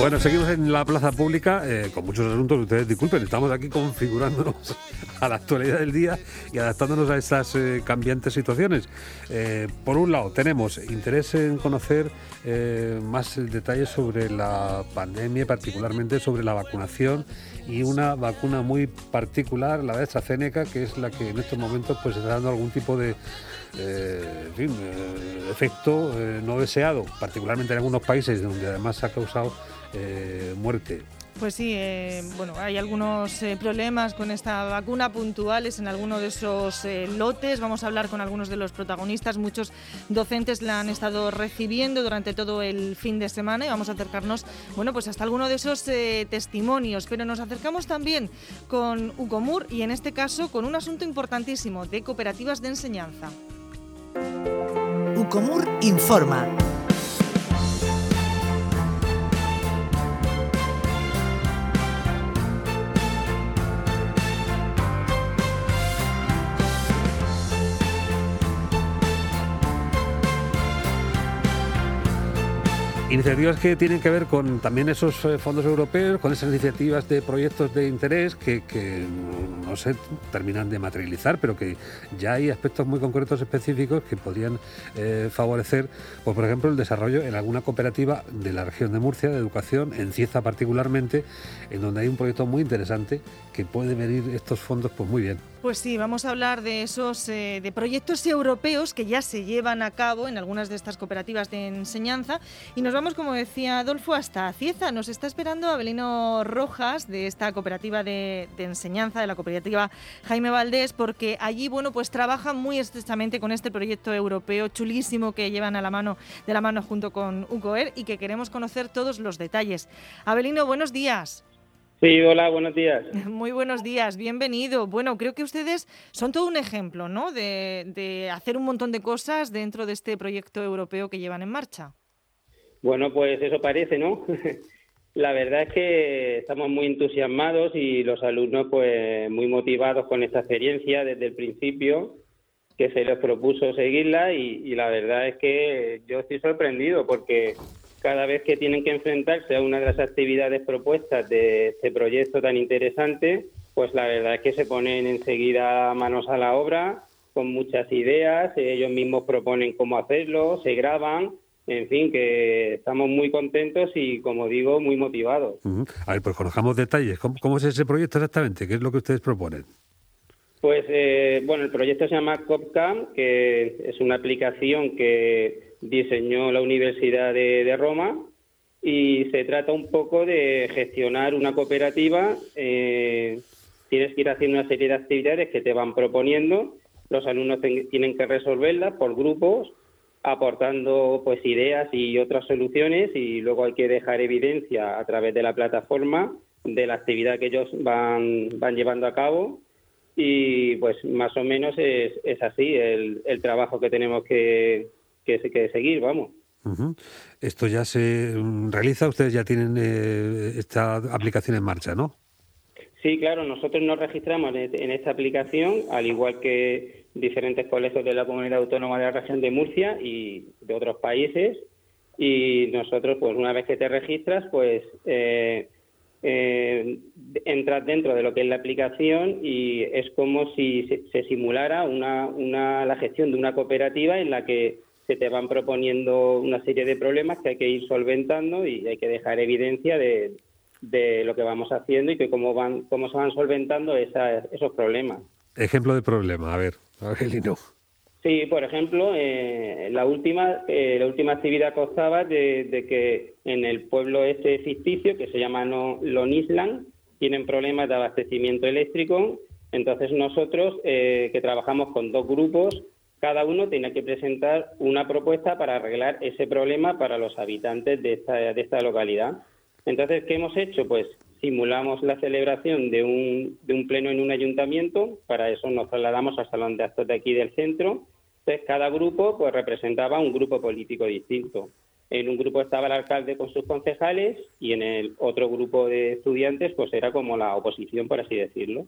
Bueno, seguimos en la plaza pública eh, con muchos asuntos. Ustedes disculpen, estamos aquí configurándonos a la actualidad del día y adaptándonos a estas eh, cambiantes situaciones. Eh, por un lado, tenemos interés en conocer más detalles sobre la pandemia, particularmente sobre la vacunación y una vacuna muy particular, la de AstraZeneca, que es la que en estos momentos pues está dando algún tipo de efecto no deseado, particularmente en algunos países donde además ha causado eh, muerte. Pues sí, eh, bueno, hay algunos eh, problemas con esta vacuna puntuales en alguno de esos lotes. Vamos a hablar con algunos de los protagonistas. Muchos docentes la han estado recibiendo durante todo el fin de semana y vamos a acercarnos, bueno, pues hasta alguno de esos testimonios. Pero nos acercamos también con Ucomur y en este caso con un asunto importantísimo de cooperativas de enseñanza. Ucomur informa. Iniciativas que tienen que ver con también esos eh, fondos europeos, con esas iniciativas de proyectos de interés que, no se terminan de materializar, pero que ya hay aspectos muy concretos específicos que podrían eh, favorecer, pues, por ejemplo, el desarrollo en alguna cooperativa de la región de Murcia, de educación, en Cieza particularmente, en donde hay un proyecto muy interesante que puede venir estos fondos pues muy bien. Pues sí, vamos a hablar de esos eh, de proyectos europeos que ya se llevan a cabo en algunas de estas cooperativas de enseñanza y nos vamos, como decía Adolfo, hasta Cieza. Nos está esperando Abelino Rojas de esta cooperativa de, enseñanza, de la cooperativa Jaime Valdés, porque allí, bueno, pues trabajan muy estrechamente con este proyecto europeo chulísimo que llevan a la mano de la mano junto con UCOER y que queremos conocer todos los detalles. Abelino, buenos días. Sí, hola, buenos días. Muy buenos días, bienvenido. Bueno, creo que ustedes son todo un ejemplo, ¿no? De, hacer un montón de cosas dentro de este proyecto europeo que llevan en marcha. Bueno, pues eso parece, ¿no? La verdad es que estamos muy entusiasmados y los alumnos pues muy motivados con esta experiencia desde el principio que se les propuso seguirla y la verdad es que yo estoy sorprendido porque cada vez que tienen que enfrentarse a una de las actividades propuestas de este proyecto tan interesante, pues la verdad es que se ponen enseguida manos a la obra con muchas ideas, ellos mismos proponen cómo hacerlo, se graban, en fin, que estamos muy contentos y, como digo, muy motivados. A ver, pues conozcamos detalles. ¿Cómo, es ese proyecto exactamente? ¿Qué es lo que ustedes proponen? Pues, eh, bueno, el proyecto se llama COPCAM, que es una aplicación que diseñó la Universidad de, Roma y se trata un poco de gestionar una cooperativa. Eh, tienes que ir haciendo una serie de actividades que te van proponiendo, los alumnos tienen que resolverlas por grupos, aportando pues ideas y otras soluciones y luego hay que dejar evidencia a través de la plataforma de la actividad que ellos van, van llevando a cabo y pues más o menos es, es así el, el trabajo que tenemos que, que, que seguir, vamos. Esto ya se realiza, ustedes ya tienen eh, esta aplicación en marcha, ¿no? Sí, claro, nosotros nos registramos en esta aplicación, al igual que diferentes colegios de la Comunidad Autónoma de la Región de Murcia y de otros países. Y nosotros, pues una vez que te registras, pues eh, eh, entras dentro de lo que es la aplicación y es como si se, simulara una, una, la gestión de una cooperativa en la que se te van proponiendo una serie de problemas que hay que ir solventando y hay que dejar evidencia de, lo que vamos haciendo y que cómo van cómo se van solventando esos problemas. Ejemplo de problema, a ver, Angelino. Sí, por ejemplo, eh, la última eh, la última actividad constaba de, que en el pueblo este ficticio que se llama no, Lonisland tienen problemas de abastecimiento eléctrico. Entonces nosotros eh, que trabajamos con dos grupos cada uno tiene que presentar una propuesta para arreglar ese problema para los habitantes de esta, de esta localidad. Entonces, ¿qué hemos hecho? Pues simulamos la celebración de un, de un pleno en un ayuntamiento, para eso nos trasladamos al salón de actos de aquí del centro. Entonces, cada grupo pues representaba un grupo político distinto. En un grupo estaba el alcalde con sus concejales y en el otro grupo de estudiantes pues era como la oposición, por así decirlo.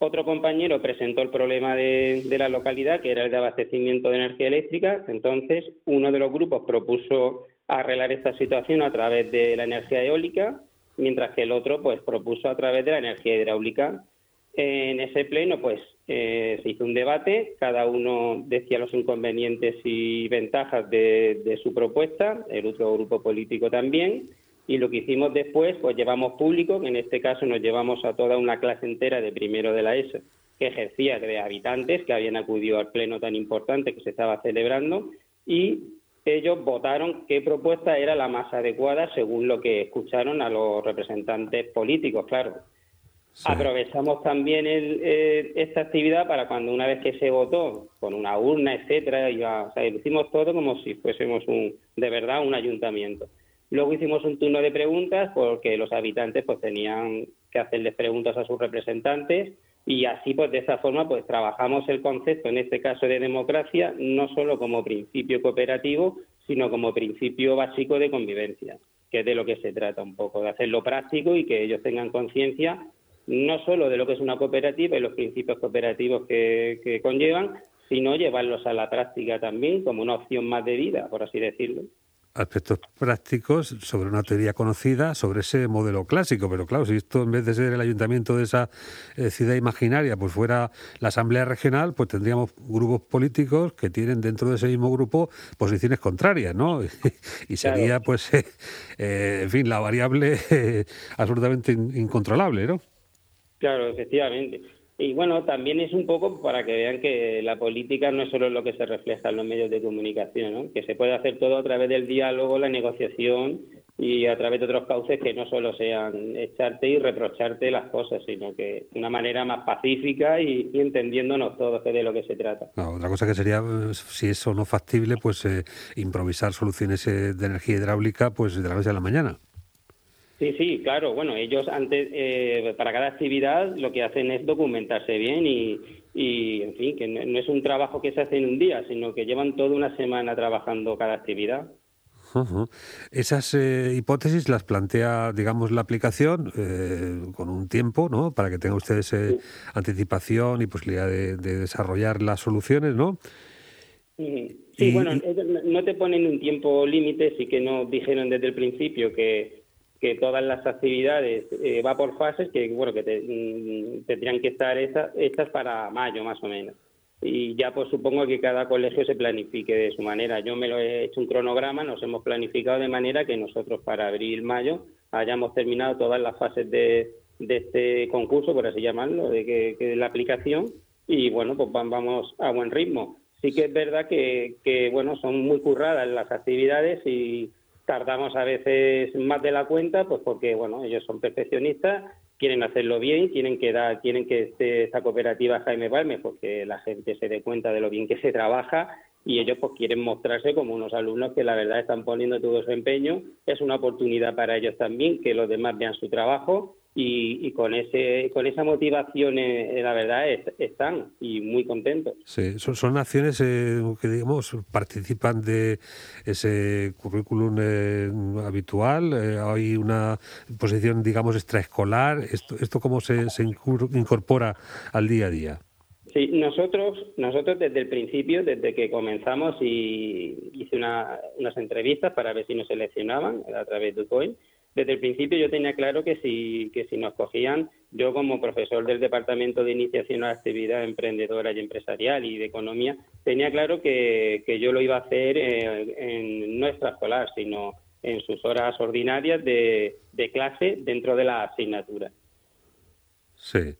Otro compañero presentó el problema de, la localidad, que era el de abastecimiento de energía eléctrica. Entonces, uno de los grupos propuso arreglar esta situación a través de la energía eólica, mientras que el otro pues propuso a través de la energía hidráulica. En ese pleno pues eh, se hizo un debate, cada uno decía los inconvenientes y ventajas de, su propuesta, el otro grupo político también, y lo que hicimos después, pues llevamos público, que en este caso nos llevamos a toda una clase entera de primero de la ESO, que ejercía de habitantes que habían acudido al pleno tan importante que se estaba celebrando, y ellos votaron qué propuesta era la más adecuada según lo que escucharon a los representantes políticos, claro. Aprovechamos también eh, esta actividad para cuando una vez que se votó con una urna, etcétera, y, o sea, hicimos todo como si fuésemos un, de verdad un ayuntamiento. Luego hicimos un turno de preguntas porque los habitantes pues tenían que hacerles preguntas a sus representantes y así pues de esa forma pues trabajamos el concepto en este caso de democracia no solo como principio cooperativo sino como principio básico de convivencia que es de lo que se trata un poco de hacerlo práctico y que ellos tengan conciencia no solo de lo que es una cooperativa y los principios cooperativos que, que conllevan sino llevarlos a la práctica también como una opción más de vida por así decirlo aspectos prácticos sobre una teoría conocida, sobre ese modelo clásico. Pero claro, si esto en vez de ser el ayuntamiento de esa eh, ciudad imaginaria, pues fuera la Asamblea Regional, pues tendríamos grupos políticos que tienen dentro de ese mismo grupo posiciones contrarias, ¿no? y sería, pues, eh, en fin, la variable absolutamente incontrolable, ¿no? Claro, efectivamente. Y bueno, también es un poco para que vean que la política no es solo lo que se refleja en los medios de comunicación, ¿no? que se puede hacer todo a través del diálogo, la negociación y a través de otros cauces que no solo sean echarte y reprocharte las cosas, sino que de una manera más pacífica y, entendiéndonos todos de lo que se trata. otra cosa que sería, si eso no factible, pues eh, improvisar soluciones eh, de energía hidráulica pues de la noche a la mañana. Sí, sí, claro. Bueno, ellos antes, eh, para cada actividad lo que hacen es documentarse bien y, y, en fin, que no, es un trabajo que se hace en un día, sino que llevan toda una semana trabajando cada actividad. Esas eh, hipótesis las plantea, digamos, la aplicación eh, con un tiempo, ¿no? Para que tenga ustedes anticipación y posibilidad de, desarrollar las soluciones, ¿no? Sí, bueno, no te ponen un tiempo límite, sí que nos dijeron desde el principio que que todas las actividades eh, va por fases que bueno que mm, tendrían que estar hechas para mayo más o menos. Y ya pues supongo que cada colegio se planifique de su manera. Yo me lo he hecho un cronograma nos hemos planificado de manera que nosotros para abril mayo hayamos terminado todas las fases de, de este concurso por así llamarlo de que, de la aplicación y bueno pues vamos a buen ritmo. Sí que es verdad que, que bueno son muy curradas las actividades y tardamos a veces más de la cuenta, pues porque bueno, ellos son perfeccionistas, quieren hacerlo bien, quieren que da, quieren que esté esta cooperativa Jaime Balmes, porque la gente se dé cuenta de lo bien que se trabaja y ellos pues quieren mostrarse como unos alumnos que la verdad están poniendo todo su empeño. Es una oportunidad para ellos también que los demás vean su trabajo y, con ese con esa motivación eh, la verdad están y muy contentos. Sí son, son acciones eh, que digamos participan de ese currículum eh, habitual. Hay una posición digamos extraescolar. Esto esto cómo se, se incorpora al día a día Sí, nosotros, nosotros desde el principio, desde que comenzamos y hice una, unas entrevistas para ver si nos seleccionaban a través de UCOIN, desde el principio yo tenía claro que si, que si nos cogían, yo como profesor del Departamento de Iniciación a la Actividad Emprendedora y Empresarial y de Economía, tenía claro que, que yo lo iba a hacer en, en no extraescolar, sino en sus horas ordinarias de, de clase dentro de la asignatura. Sí,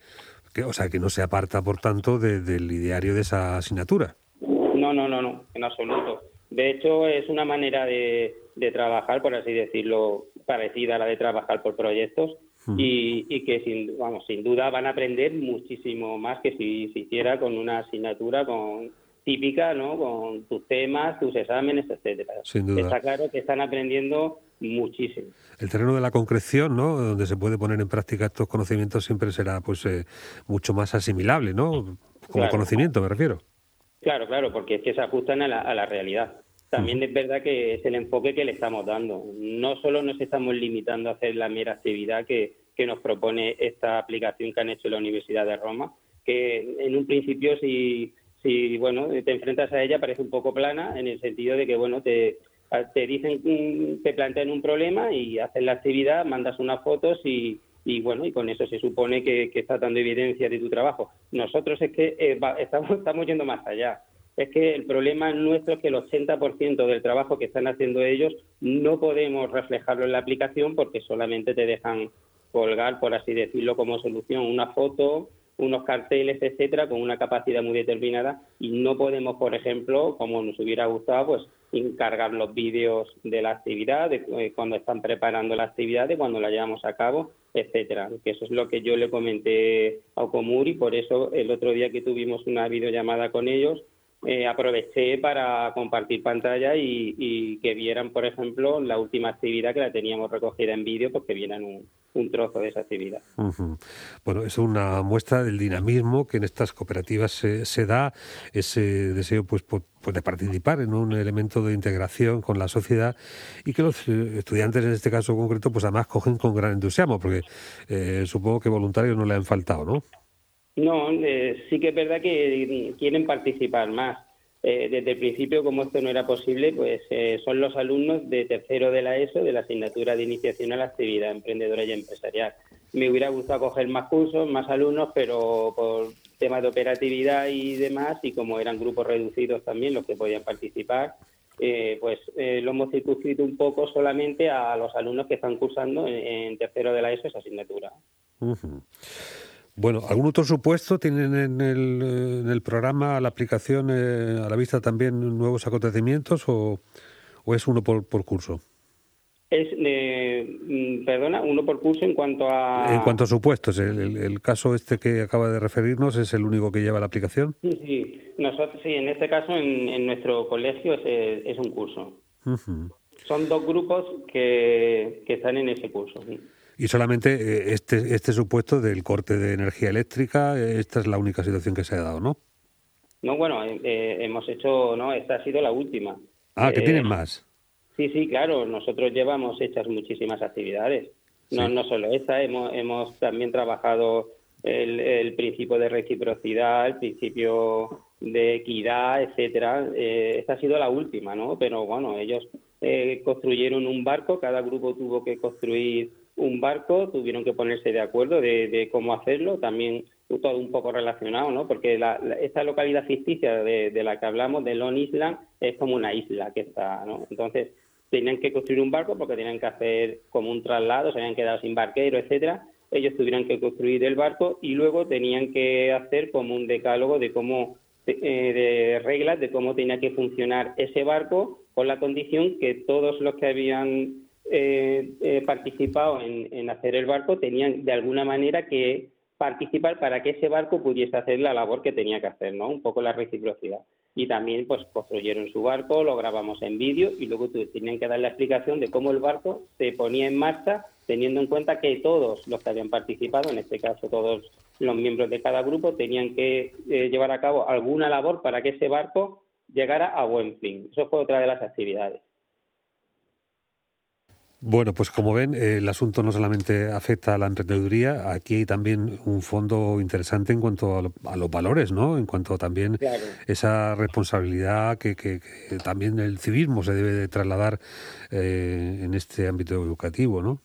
o sea que no se aparta, por tanto, del ideario de esa asignatura. No, no, no, no, en absoluto. De hecho, es una manera de, de trabajar, por así decirlo, parecida a la de trabajar por proyectos y, y, que sin, vamos, sin duda van a aprender muchísimo más que si se hiciera con una asignatura con típica, ¿no? Con tus temas, tus exámenes, etcétera. Sin duda. Está claro que están aprendiendo muchísimo. El terreno de la concreción, ¿no? Donde se puede poner en práctica estos conocimientos siempre será, pues, eh, mucho más asimilable, ¿no? Como conocimiento, me refiero. Claro, claro, porque es que se ajustan a la, a la realidad. También es verdad que es el enfoque que le estamos dando. No solo nos estamos limitando a hacer la mera actividad que, que nos propone esta aplicación que han hecho la Universidad de Roma, que en un principio si, si bueno te enfrentas a ella parece un poco plana en el sentido de que bueno te, te dicen, mm, te plantean un problema y haces la actividad, mandas unas fotos y, y bueno, y con eso se supone que, que está dando evidencia de tu trabajo. Nosotros es que eh, estamos, estamos yendo más allá. Es que el problema nuestro es que el 80% del trabajo que están haciendo ellos no podemos reflejarlo en la aplicación porque solamente te dejan colgar, por así decirlo, como solución una foto unos carteles, etcétera, con una capacidad muy determinada y no podemos, por ejemplo, como nos hubiera gustado, pues encargar los vídeos de la actividad, de eh, cuando están preparando la actividad, de cuando la llevamos a cabo, etcétera. Que eso es lo que yo le comenté a Okomuri, por eso el otro día que tuvimos una videollamada con ellos, eh, aproveché para compartir pantalla y, que vieran, por ejemplo, la última actividad que la teníamos recogida en vídeo, pues que vieran un, trozo de esa actividad. Bueno, es una muestra del dinamismo que en estas cooperativas se, da, ese deseo pues, pues, de participar en un elemento de integración con la sociedad y que los eh, estudiantes en este caso concreto pues además cogen con gran entusiasmo, porque eh, supongo que voluntarios no le han faltado, ¿no? No, eh, sí que es verdad que quieren participar más. Eh, desde el principio, como esto no era posible, pues eh, son los alumnos de tercero de la ESO, de la asignatura de iniciación a la actividad emprendedora y empresarial. Me hubiera gustado coger más cursos, más alumnos, pero por temas de operatividad y demás, y como eran grupos reducidos también los que podían participar, pues lo hemos circunscrito un poco solamente a los alumnos que están cursando en, tercero de la ESO esa asignatura. Bueno, ¿algún otro supuesto tienen en el, eh, en el programa, la aplicación, eh, a la vista también nuevos acontecimientos o, es uno por, por curso? Es, mm, perdona, uno por curso en cuanto a... En cuanto a supuestos, el, caso este que acaba de referirnos es el único que lleva la aplicación. Sí, sí, nosotros sí, en este caso en, nuestro colegio es, es un curso. Son dos grupos que, que están en ese curso. Sí. Y solamente eh, este, este supuesto del corte de energía eléctrica, eh, esta es la única situación que se ha dado, ¿no? No, bueno, eh, hemos hecho, no, esta ha sido la última. Ah, que tienen más. Sí, sí, claro, nosotros llevamos hechas muchísimas actividades. No, no solo esta, hemos, hemos también trabajado el, el, principio de reciprocidad, el principio de equidad, etcétera. esta ha sido la última, ¿no? Pero bueno, ellos construyeron un barco, cada grupo tuvo que construir un barco, tuvieron que ponerse de acuerdo de, cómo hacerlo, también todo un poco relacionado, ¿no? Porque esta localidad ficticia de, la que hablamos, de Long Island, es como una isla que está, ¿no? Entonces, tenían que construir un barco porque tenían que hacer como un traslado, se habían quedado sin barquero, etcétera. Ellos tuvieron que construir el barco y luego tenían que hacer como un decálogo de cómo de eh, reglas de cómo tenía que funcionar ese barco con la condición que todos los que habían eh, eh, participado en, hacer el barco tenían de alguna manera que participar para que ese barco pudiese hacer la labor que tenía que hacer, ¿no? Un poco la reciprocidad. Y también pues construyeron su barco, lo grabamos en vídeo y luego tenían que dar la explicación de cómo el barco se ponía en marcha teniendo en cuenta que todos los que habían participado, en este caso todos los miembros de cada grupo, tenían que eh, llevar a cabo alguna labor para que ese barco llegara a buen fin. Eso fue otra de las actividades. Bueno, pues como ven, el asunto no solamente afecta a la emprendeduría, aquí hay también un fondo interesante en cuanto a, los valores, ¿no? En cuanto a también esa responsabilidad que, que, también el civismo se debe de trasladar eh, en este ámbito educativo, ¿no?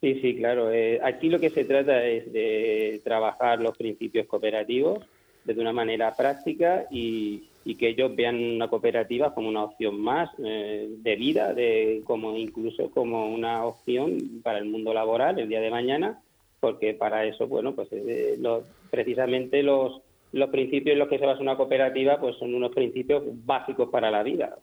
Sí, sí, claro. Eh, aquí lo que se trata es de trabajar los principios cooperativos de una manera práctica y, y que ellos vean una cooperativa como una opción más eh, de vida, de como incluso como una opción para el mundo laboral el día de mañana, porque para eso, bueno, pues eh, precisamente los, los principios en los que se basa una cooperativa, pues son unos principios básicos para la vida.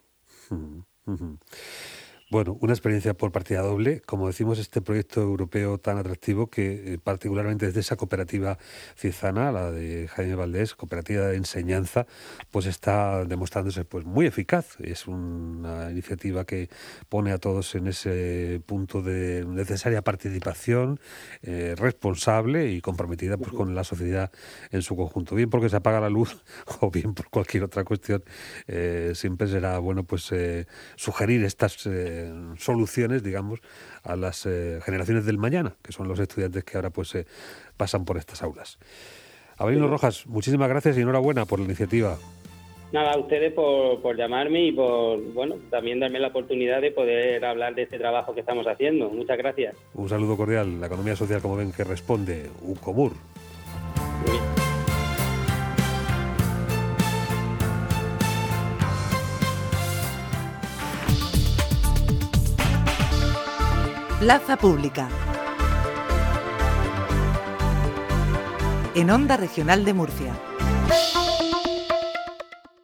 Bueno, una experiencia por partida doble, como decimos, este proyecto europeo tan atractivo que eh, particularmente desde esa cooperativa cizana, la de Jaime Valdés, cooperativa de enseñanza, pues está demostrándose pues muy eficaz. Es una iniciativa que pone a todos en ese punto de necesaria participación eh, responsable y comprometida pues con la sociedad en su conjunto. Bien porque se apaga la luz o bien por cualquier otra cuestión, eh, siempre será bueno pues sugerir estas soluciones, digamos, a las eh, generaciones del mañana, que son los estudiantes que ahora pues eh, pasan por estas aulas. Abelino Rojas, muchísimas gracias y enhorabuena por la iniciativa. nada, a ustedes por, por llamarme y por, bueno, también darme la oportunidad de poder hablar de este trabajo que estamos haciendo. Muchas gracias. Un saludo cordial. La economía social, como ven, que responde UCOMUR. Plaza Pública. En Onda Regional de Murcia.